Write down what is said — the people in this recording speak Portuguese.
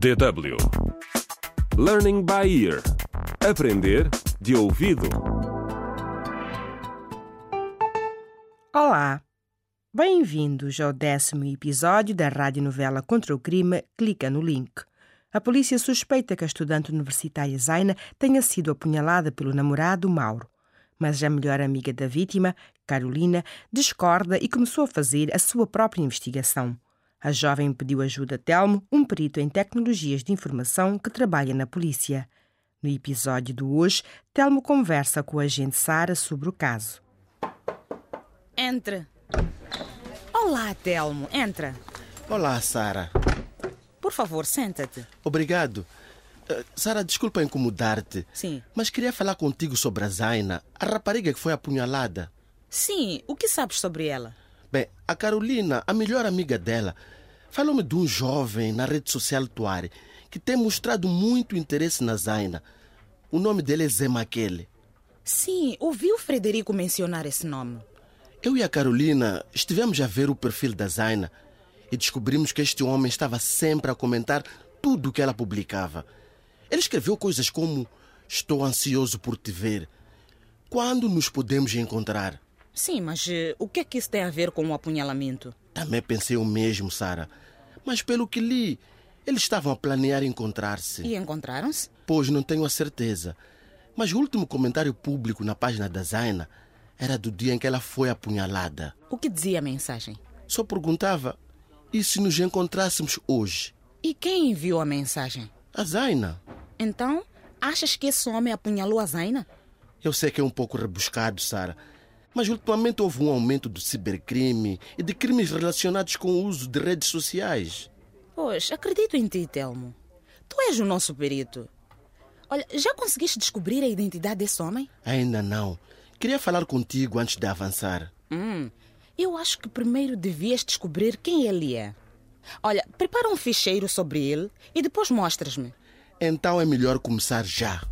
DW Learning by Ear Aprender de ouvido. Olá! Bem-vindos ao décimo episódio da radionovela Contra o Crime Clica no Link. A polícia suspeita que a estudante universitária Zaina tenha sido apunhalada pelo namorado Mauro. Mas a melhor amiga da vítima, Carolina, discorda e começou a fazer a sua própria investigação. A jovem pediu ajuda a Telmo, um perito em tecnologias de informação que trabalha na polícia. No episódio de hoje, Telmo conversa com a agente Sara sobre o caso. Entre. Olá, Telmo. Entra. Olá, Sara. Por favor, senta-te. Obrigado. Uh, Sara, desculpa incomodar-te, Sim. mas queria falar contigo sobre a Zaina, a rapariga que foi apunhalada. Sim, o que sabes sobre ela? Bem, a Carolina, a melhor amiga dela, falou-me de um jovem na rede social Tuare que tem mostrado muito interesse na Zaina. O nome dele é Zé Maquele. Sim, ouvi o Frederico mencionar esse nome. Eu e a Carolina estivemos a ver o perfil da Zaina e descobrimos que este homem estava sempre a comentar tudo o que ela publicava. Ele escreveu coisas como: Estou ansioso por te ver. Quando nos podemos encontrar? Sim, mas eh, o que é que isso tem a ver com o apunhalamento? Também pensei o mesmo, Sara. Mas pelo que li, eles estavam a planear encontrar-se. E encontraram-se? Pois não tenho a certeza. Mas o último comentário público na página da Zaina era do dia em que ela foi apunhalada. O que dizia a mensagem? Só perguntava: e se nos encontrássemos hoje? E quem enviou a mensagem? A Zaina. Então, achas que esse homem apunhalou a Zaina? Eu sei que é um pouco rebuscado, Sara. Mas ultimamente houve um aumento do cibercrime e de crimes relacionados com o uso de redes sociais. Pois, acredito em ti, Telmo. Tu és o nosso perito. Olha, já conseguiste descobrir a identidade desse homem? Ainda não. Queria falar contigo antes de avançar. Hum, eu acho que primeiro devias descobrir quem ele é. Olha, prepara um ficheiro sobre ele e depois mostras-me. Então é melhor começar já.